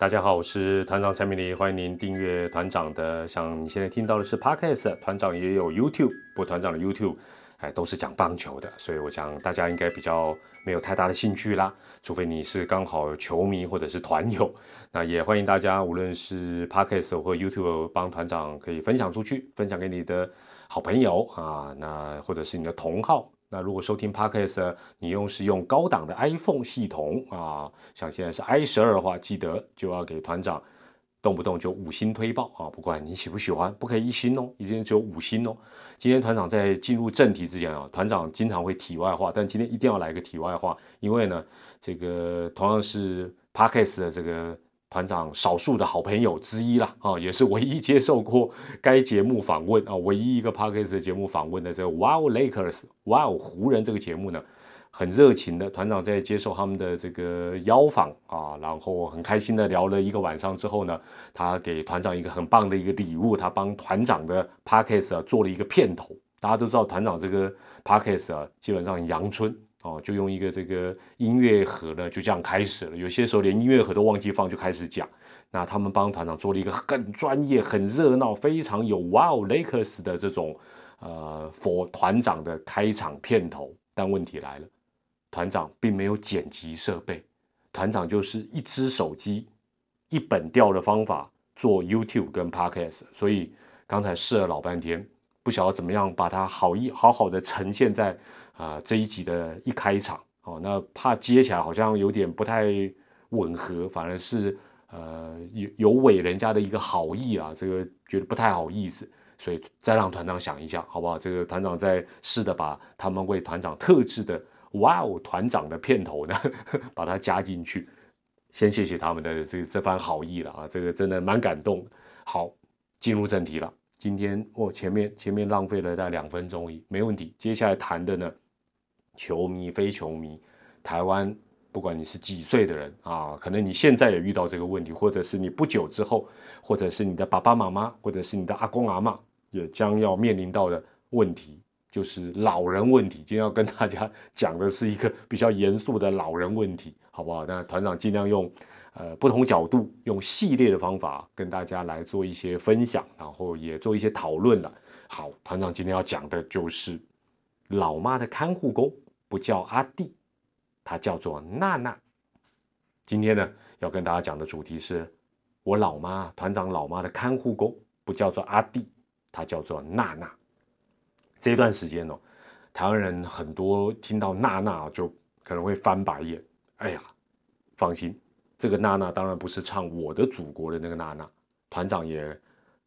大家好，我是团长蔡明黎，欢迎您订阅团长的。像你现在听到的是 Podcast，团长也有 YouTube，不团长的 YouTube 哎都是讲棒球的，所以我想大家应该比较没有太大的兴趣啦，除非你是刚好球迷或者是团友。那也欢迎大家，无论是 Podcast 或 YouTube，帮团长可以分享出去，分享给你的好朋友啊，那或者是你的同好。那如果收听 Podcast，你用是用高档的 iPhone 系统啊，像现在是 i 十二的话，记得就要给团长动不动就五星推报啊，不管你喜不喜欢，不可以一星哦，一定只有五星哦。今天团长在进入正题之前啊，团长经常会题外话，但今天一定要来个题外话，因为呢，这个同样是 Podcast 的这个。团长少数的好朋友之一啦，啊，也是唯一接受过该节目访问啊，唯一一个 podcast 的节目访问的这个 Wow Lakers，Wow 湖人这个节目呢，很热情的团长在接受他们的这个邀访啊，然后很开心的聊了一个晚上之后呢，他给团长一个很棒的一个礼物，他帮团长的 podcast 啊做了一个片头，大家都知道团长这个 podcast 啊，基本上阳春。哦，就用一个这个音乐盒呢，就这样开始了。有些时候连音乐盒都忘记放，就开始讲。那他们帮团长做了一个很专业、很热闹、非常有 Wow Lakers 的这种呃，for 团长的开场片头。但问题来了，团长并没有剪辑设备，团长就是一只手机、一本调的方法做 YouTube 跟 Podcast，所以刚才试了老半天，不晓得怎么样把它好一好好的呈现在。啊，这一集的一开场，哦，那怕接起来好像有点不太吻合，反而是呃有有违人家的一个好意啊，这个觉得不太好意思，所以再让团长想一下，好不好？这个团长在试着把他们为团长特制的哇哦团长的片头呢，把它加进去，先谢谢他们的这这番好意了啊，这个真的蛮感动。好，进入正题了，今天我前面前面浪费了大概两分钟，没问题，接下来谈的呢。球迷、非球迷，台湾不管你是几岁的人啊，可能你现在也遇到这个问题，或者是你不久之后，或者是你的爸爸妈妈，或者是你的阿公阿妈，也将要面临到的问题，就是老人问题。今天要跟大家讲的是一个比较严肃的老人问题，好不好？那团长尽量用呃不同角度，用系列的方法跟大家来做一些分享，然后也做一些讨论了。好，团长今天要讲的就是老妈的看护工。不叫阿弟，他叫做娜娜。今天呢，要跟大家讲的主题是，我老妈团长老妈的看护工不叫做阿弟，他叫做娜娜。这段时间哦，台湾人很多听到娜娜就可能会翻白眼。哎呀，放心，这个娜娜当然不是唱《我的祖国》的那个娜娜，团长也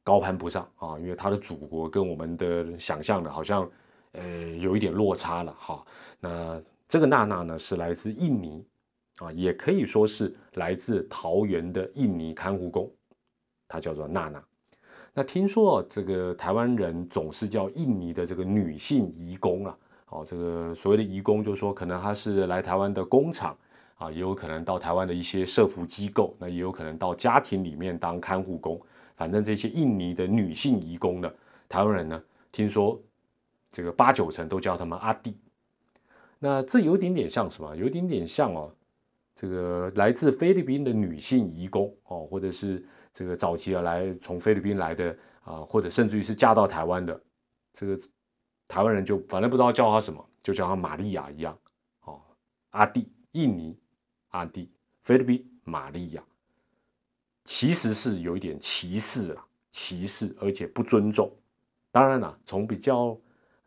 高攀不上啊，因为他的祖国跟我们的想象的好像。呃，有一点落差了哈。那这个娜娜呢，是来自印尼啊，也可以说是来自桃园的印尼看护工，她叫做娜娜。那听说这个台湾人总是叫印尼的这个女性移工啊，哦，这个所谓的移工，就是说可能她是来台湾的工厂啊，也有可能到台湾的一些社服机构，那也有可能到家庭里面当看护工。反正这些印尼的女性移工呢，台湾人呢，听说。这个八九成都叫他们阿弟，那这有点点像什么？有点点像哦，这个来自菲律宾的女性移工哦，或者是这个早期啊来从菲律宾来的啊，或者甚至于是嫁到台湾的这个台湾人，就反正不知道叫他什么，就叫他玛利亚一样哦，阿弟，印尼阿弟，菲律宾玛利亚，其实是有一点歧视了，歧视而且不尊重。当然了，从比较。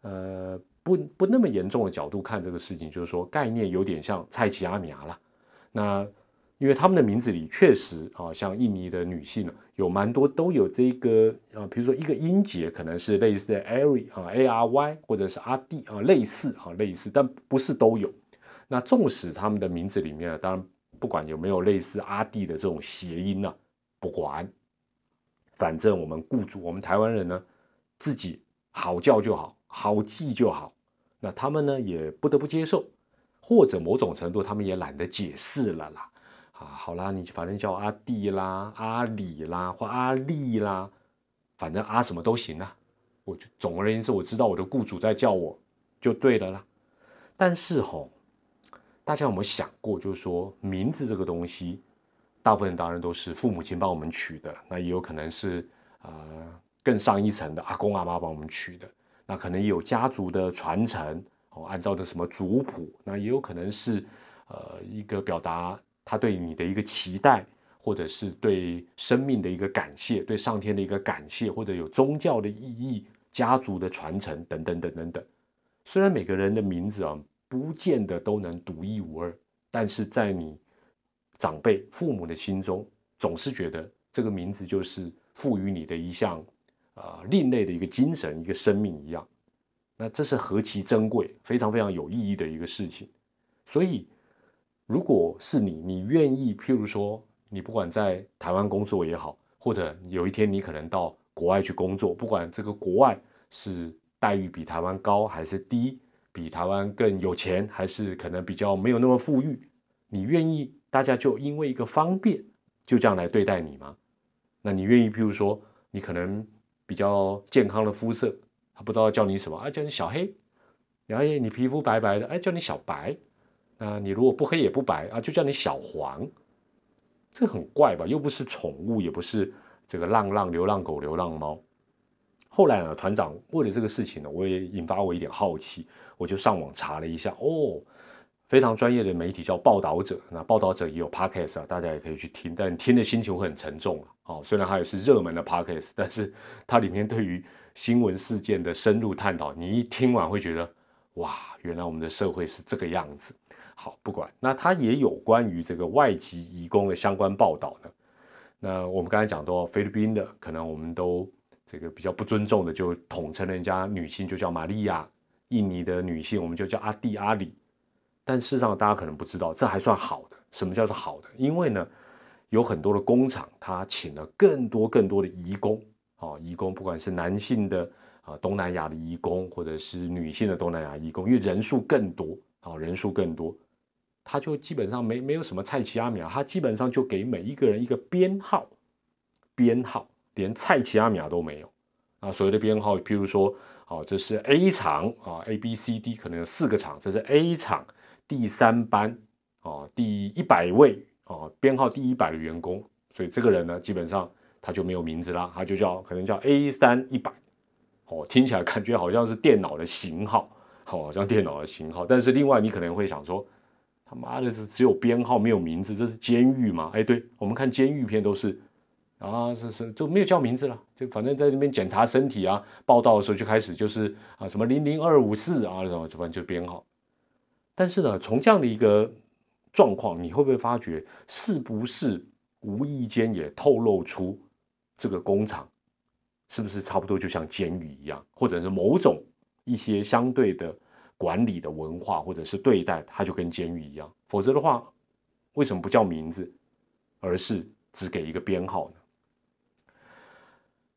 呃，不不那么严重的角度看这个事情，就是说概念有点像蔡奇阿米亚了。那因为他们的名字里确实啊，像印尼的女性呢，有蛮多都有这个啊，比如说一个音节可能是类似的 Ary 啊，A R Y 或者是阿弟啊，类似啊，类似，但不是都有。那纵使他们的名字里面，当然不管有没有类似阿弟的这种谐音呢，不管，反正我们雇主，我们台湾人呢，自己好叫就好。好记就好，那他们呢也不得不接受，或者某种程度他们也懒得解释了啦。啊，好啦，你反正叫阿弟啦、阿里啦或阿丽啦，反正阿什么都行啊。我就总而言之，我知道我的雇主在叫我就对了啦。但是吼，大家有没有想过，就是说名字这个东西，大部分当然都是父母亲帮我们取的，那也有可能是呃更上一层的阿公阿妈帮我们取的，那可能有家族的传承哦，按照的什么族谱，那也有可能是呃一个表达他对你的一个期待，或者是对生命的一个感谢，对上天的一个感谢，或者有宗教的意义、家族的传承等等等等等。虽然每个人的名字啊，不见得都能独一无二，但是在你长辈、父母的心中，总是觉得这个名字就是赋予你的一项啊另类的一个精神、一个生命一样。那这是何其珍贵、非常非常有意义的一个事情。所以，如果是你，你愿意，譬如说，你不管在台湾工作也好，或者有一天你可能到国外去工作，不管这个国外是。待遇比台湾高还是低？比台湾更有钱还是可能比较没有那么富裕？你愿意大家就因为一个方便就这样来对待你吗？那你愿意？譬如说你可能比较健康的肤色，他不知道叫你什么啊？叫你小黑。然后你皮肤白白的，哎，叫你小白。那你如果不黑也不白啊，就叫你小黄。这很怪吧？又不是宠物，也不是这个浪浪流浪狗、流浪猫。后来呢，团长为了这个事情呢，我也引发我一点好奇，我就上网查了一下，哦，非常专业的媒体叫报道者，那报道者也有 podcast 啊，大家也可以去听，但听的心情会很沉重啊。哦，虽然它也是热门的 podcast，但是它里面对于新闻事件的深入探讨，你一听完会觉得，哇，原来我们的社会是这个样子。好，不管，那它也有关于这个外籍移工的相关报道呢。那我们刚才讲到菲律宾的，可能我们都。这个比较不尊重的，就统称人家女性就叫玛利亚；印尼的女性我们就叫阿蒂阿里。但事实上，大家可能不知道，这还算好的。什么叫做好的？因为呢，有很多的工厂，他请了更多更多的移工啊，移工不管是男性的啊东南亚的移工，或者是女性的东南亚移工，因为人数更多啊，人数更多，他就基本上没没有什么菜奇阿米啊，他基本上就给每一个人一个编号，编号。连菜奇阿米亚都没有啊！所谓的编号，譬如说，哦，这是 A 厂啊，A、B、C、D 可能有四个厂，这是 A 厂第三班哦，第一百位哦，编号第一百的员工，所以这个人呢，基本上他就没有名字啦，他就叫可能叫 A 三一百哦，听起来感觉好像是电脑的型号，好像电脑的型号，但是另外你可能会想说，他妈的是只有编号没有名字，这是监狱吗？哎，对我们看监狱片都是。啊，是是，就没有叫名字了，就反正在那边检查身体啊，报道的时候就开始就是啊，什么零零二五四啊，什么反正就编号。但是呢，从这样的一个状况，你会不会发觉，是不是无意间也透露出这个工厂是不是差不多就像监狱一样，或者是某种一些相对的管理的文化，或者是对待，它就跟监狱一样？否则的话，为什么不叫名字，而是只给一个编号呢？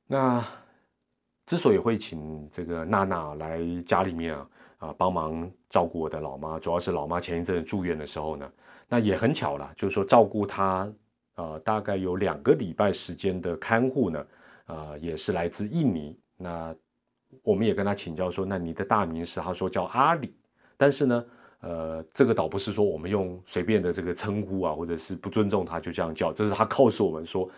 那之所以会请这个娜娜来家里面啊啊帮忙照顾我的老妈，主要是老妈前一阵住院的时候呢，那也很巧了，就是说照顾她呃大概有两个礼拜时间的看护呢，呃也是来自印尼。那我们也跟他请教说，那你的大名是？他说叫阿里，但是呢，呃这个倒不是说我们用随便的这个称呼啊，或者是不尊重他就这样叫，这是他告诉我们说。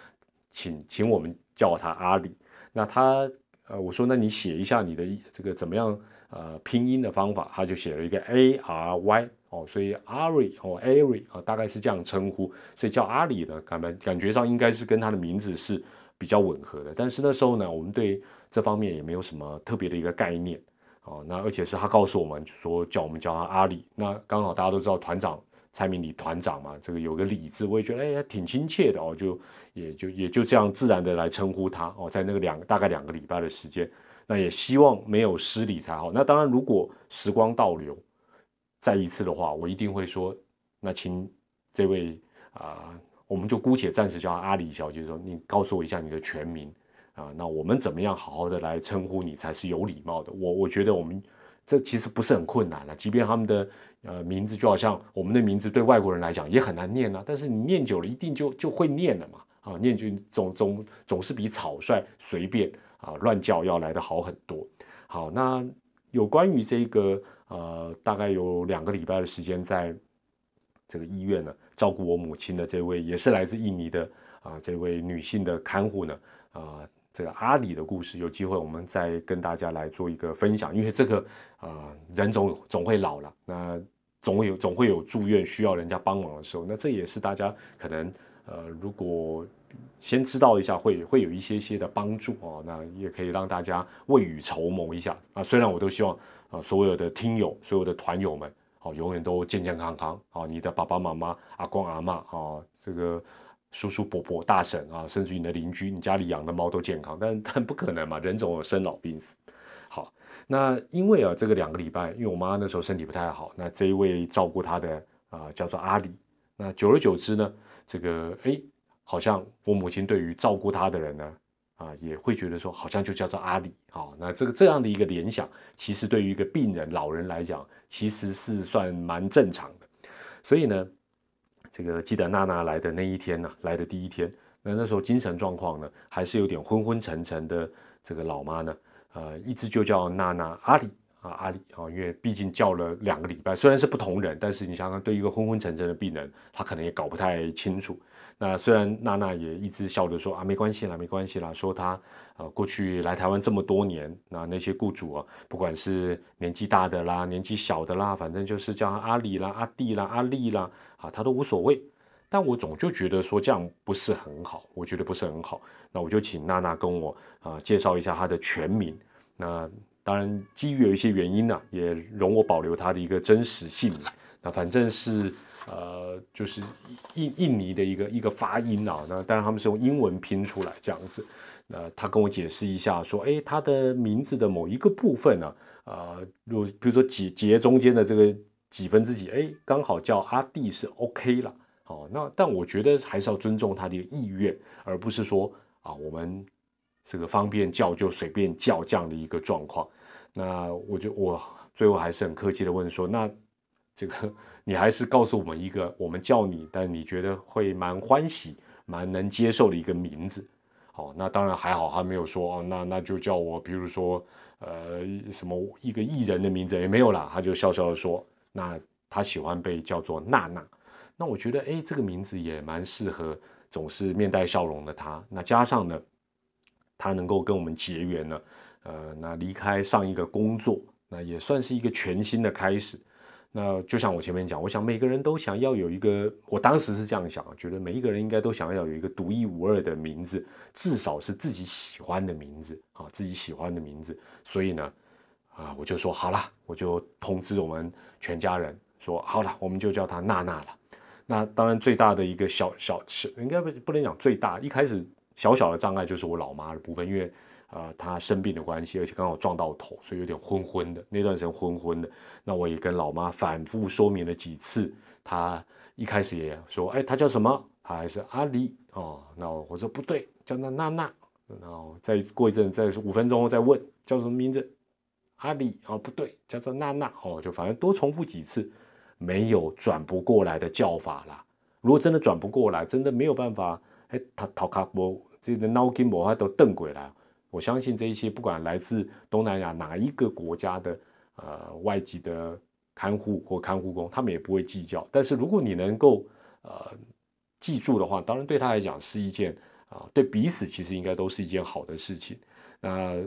请请我们叫他阿里，那他呃我说那你写一下你的这个怎么样呃拼音的方法，他就写了一个 A R Y 哦，所以阿里哦阿里啊大概是这样称呼，所以叫阿里呢感觉感觉上应该是跟他的名字是比较吻合的，但是那时候呢我们对这方面也没有什么特别的一个概念哦，那而且是他告诉我们说叫我们叫他阿里，那刚好大家都知道团长。蔡明礼团长嘛，这个有个李字，我也觉得哎，挺亲切的哦，就也就也就这样自然的来称呼他哦，在那个两大概两个礼拜的时间，那也希望没有失礼才好。那当然，如果时光倒流再一次的话，我一定会说，那请这位啊，我们就姑且暂时叫阿里小姐，说你告诉我一下你的全名啊，那我们怎么样好好的来称呼你才是有礼貌的？我我觉得我们。这其实不是很困难了，即便他们的呃名字就好像我们的名字对外国人来讲也很难念啊，但是你念久了一定就就会念了嘛，啊，念就总总总是比草率随便啊乱叫要来的好很多。好，那有关于这个呃大概有两个礼拜的时间在这个医院呢，照顾我母亲的这位也是来自印尼的啊，这位女性的看护呢，啊，这个阿里的故事，有机会我们再跟大家来做一个分享。因为这个啊，人总总会老了，那总会有总会有住院需要人家帮忙的时候，那这也是大家可能呃，如果先知道一下，会会有一些些的帮助哦，那也可以让大家未雨绸缪一下啊。虽然我都希望啊，所有的听友、所有的团友们。好，永远都健健康康。啊，你的爸爸妈妈、阿公阿妈啊，这个叔叔伯伯、大婶啊，甚至你的邻居，你家里养的猫都健康，但但不可能嘛，人总有生老病死。好，那因为啊，这个两个礼拜，因为我妈那时候身体不太好，那这一位照顾她的啊，叫做阿里。那久而久之呢，这个哎，好像我母亲对于照顾她的人呢。啊，也会觉得说，好像就叫做阿里，好，那这个这样的一个联想，其实对于一个病人、老人来讲，其实是算蛮正常的。所以呢，这个记得娜娜来的那一天呢，来的第一天，那那时候精神状况呢，还是有点昏昏沉沉的。这个老妈呢，呃，一直就叫娜娜阿里啊，阿里啊，因为毕竟叫了两个礼拜，虽然是不同人，但是你想想，对一个昏昏沉沉的病人，他可能也搞不太清楚。那虽然娜娜也一直笑着说啊，没关系啦，没关系啦，说他呃过去来台湾这么多年，那那些雇主啊，不管是年纪大的啦，年纪小的啦，反正就是叫他阿里啦、阿弟啦、阿丽啦，啊，他都无所谓。但我总就觉得说这样不是很好，我觉得不是很好。那我就请娜娜跟我啊介绍一下她的全名。那当然基于有一些原因呢，也容我保留它的一个真实姓名。那反正是，呃，就是印印尼的一个一个发音啊。那当然他们是用英文拼出来这样子。那他跟我解释一下，说，哎，他的名字的某一个部分呢，啊，如比如说几节中间的这个几分之几，哎，刚好叫阿弟是 OK 了。好，那但我觉得还是要尊重他的意愿，而不是说啊，我们这个方便叫就随便叫这样的一个状况。那我就我最后还是很客气的问说，那。这个你还是告诉我们一个我们叫你，但你觉得会蛮欢喜、蛮能接受的一个名字。好，那当然还好，他没有说哦，那那就叫我，比如说呃什么一个艺人的名字也没有啦，他就笑笑的说，那他喜欢被叫做娜娜。那我觉得哎，这个名字也蛮适合总是面带笑容的他。那加上呢，他能够跟我们结缘呢，呃，那离开上一个工作，那也算是一个全新的开始。那就像我前面讲，我想每个人都想要有一个，我当时是这样想，觉得每一个人应该都想要有一个独一无二的名字，至少是自己喜欢的名字啊，自己喜欢的名字。所以呢，啊，我就说好了，我就通知我们全家人说好了，我们就叫她娜娜了。那当然最大的一个小小小，应该不不能讲最大，一开始小小的障碍就是我老妈的部分，因为。啊，他生病的关系，而且刚好撞到头，所以有点昏昏的。那段时间昏昏的，那我也跟老妈反复说明了几次。他一开始也说：“哎，他叫什么？他还是阿里哦。”那我说不对，叫那娜娜。然后再过一阵，再五分钟再问叫什么名字？阿里哦，不对，叫做娜娜哦。就反正多重复几次，没有转不过来的叫法啦。如果真的转不过来，真的没有办法，哎，他逃卡波这个脑筋魔法都瞪鬼了。我相信这一些不管来自东南亚哪一个国家的呃外籍的看护或看护工，他们也不会计较。但是如果你能够呃记住的话，当然对他来讲是一件啊，对彼此其实应该都是一件好的事情。那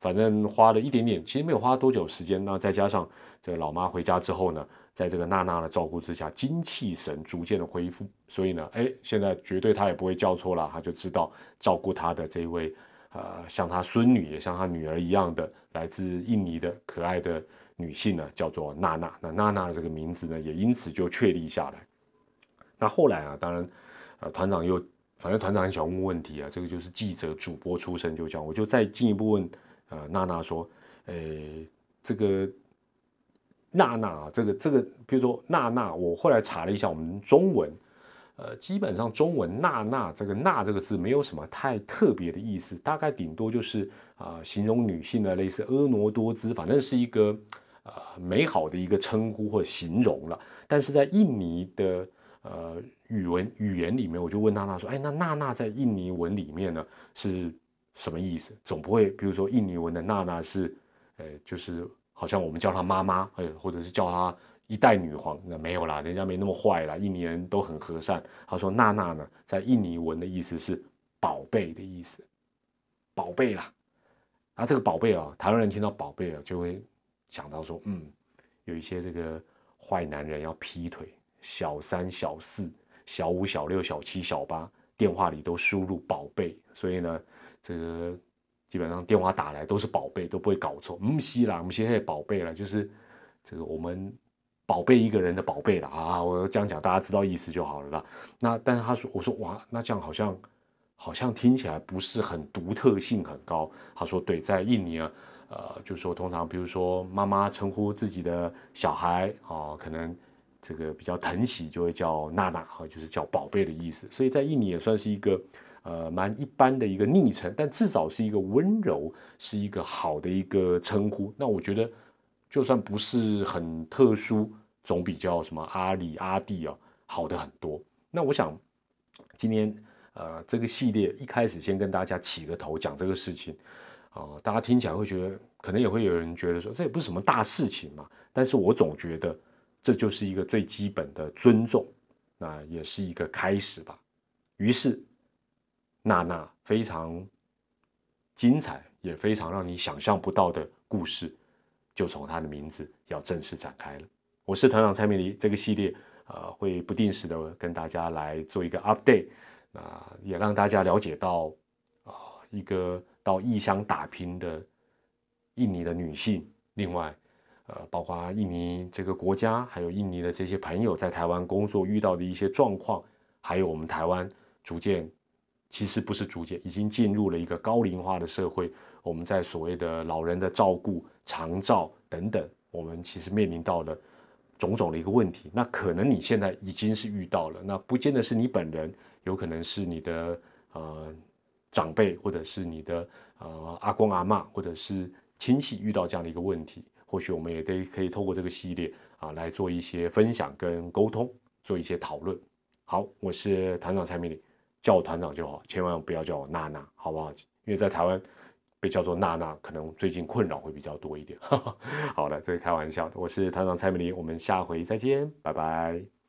反正花了一点点，其实没有花多久时间。那再加上这个老妈回家之后呢，在这个娜娜的照顾之下，精气神逐渐的恢复。所以呢，哎，现在绝对他也不会叫错了，他就知道照顾他的这一位。呃，像他孙女也像他女儿一样的来自印尼的可爱的女性呢，叫做娜娜。那娜娜这个名字呢，也因此就确立下来。那后来啊，当然，呃，团长又反正团长很喜欢问问题啊，这个就是记者主播出身，就讲我就再进一步问，呃，娜娜说，诶，这个娜娜啊，这个这个，比如说娜娜，我后来查了一下我们中文。呃，基本上中文“娜娜”这个“娜”这个字没有什么太特别的意思，大概顶多就是啊，形容女性的类似婀娜多姿，反正是一个呃美好的一个称呼或形容了。但是在印尼的呃语文语言里面，我就问娜娜说：“哎，那‘娜娜’在印尼文里面呢是什么意思？总不会，比如说印尼文的‘娜娜’是，呃，就是好像我们叫她妈妈，哎，或者是叫她。”一代女皇，那没有啦，人家没那么坏啦，印尼人都很和善。他说娜娜呢，在印尼文的意思是宝贝的意思，宝贝啦。啊，这个宝贝啊，台湾人听到宝贝啊，就会想到说，嗯，有一些这个坏男人要劈腿，小三、小四、小五、小六、小七、小八，电话里都输入宝贝，所以呢，这个基本上电话打来都是宝贝，都不会搞错。嗯，西啦，我们现在宝贝了，就是这个我们。宝贝一个人的宝贝了啊！我这样讲，大家知道意思就好了啦。那但是他说，我说哇，那这样好像好像听起来不是很独特性很高。他说对，在印尼啊，呃，就说通常比如说妈妈称呼自己的小孩啊，可能这个比较疼惜，就会叫娜娜啊，就是叫宝贝的意思。所以在印尼也算是一个呃蛮一般的一个昵称，但至少是一个温柔，是一个好的一个称呼。那我觉得就算不是很特殊。总比较什么阿里阿弟哦好的很多。那我想今天呃这个系列一开始先跟大家起个头讲这个事情啊，大家听起来会觉得可能也会有人觉得说这也不是什么大事情嘛。但是我总觉得这就是一个最基本的尊重，那也是一个开始吧。于是娜娜非常精彩也非常让你想象不到的故事，就从她的名字要正式展开了。我是团长蔡明黎，这个系列呃会不定时的跟大家来做一个 update，啊也让大家了解到啊一个到异乡打拼的印尼的女性，另外呃包括印尼这个国家，还有印尼的这些朋友在台湾工作遇到的一些状况，还有我们台湾逐渐其实不是逐渐，已经进入了一个高龄化的社会，我们在所谓的老人的照顾、长照等等，我们其实面临到了。种种的一个问题，那可能你现在已经是遇到了，那不见得是你本人，有可能是你的呃长辈，或者是你的呃阿公阿妈，或者是亲戚遇到这样的一个问题，或许我们也得可以透过这个系列啊来做一些分享跟沟通，做一些讨论。好，我是团长蔡明礼，叫我团长就好，千万不要叫我娜娜，好不好？因为在台湾。被叫做娜娜，可能最近困扰会比较多一点。好了，这是开玩笑的。我是团长蔡美玲，我们下回再见，拜拜。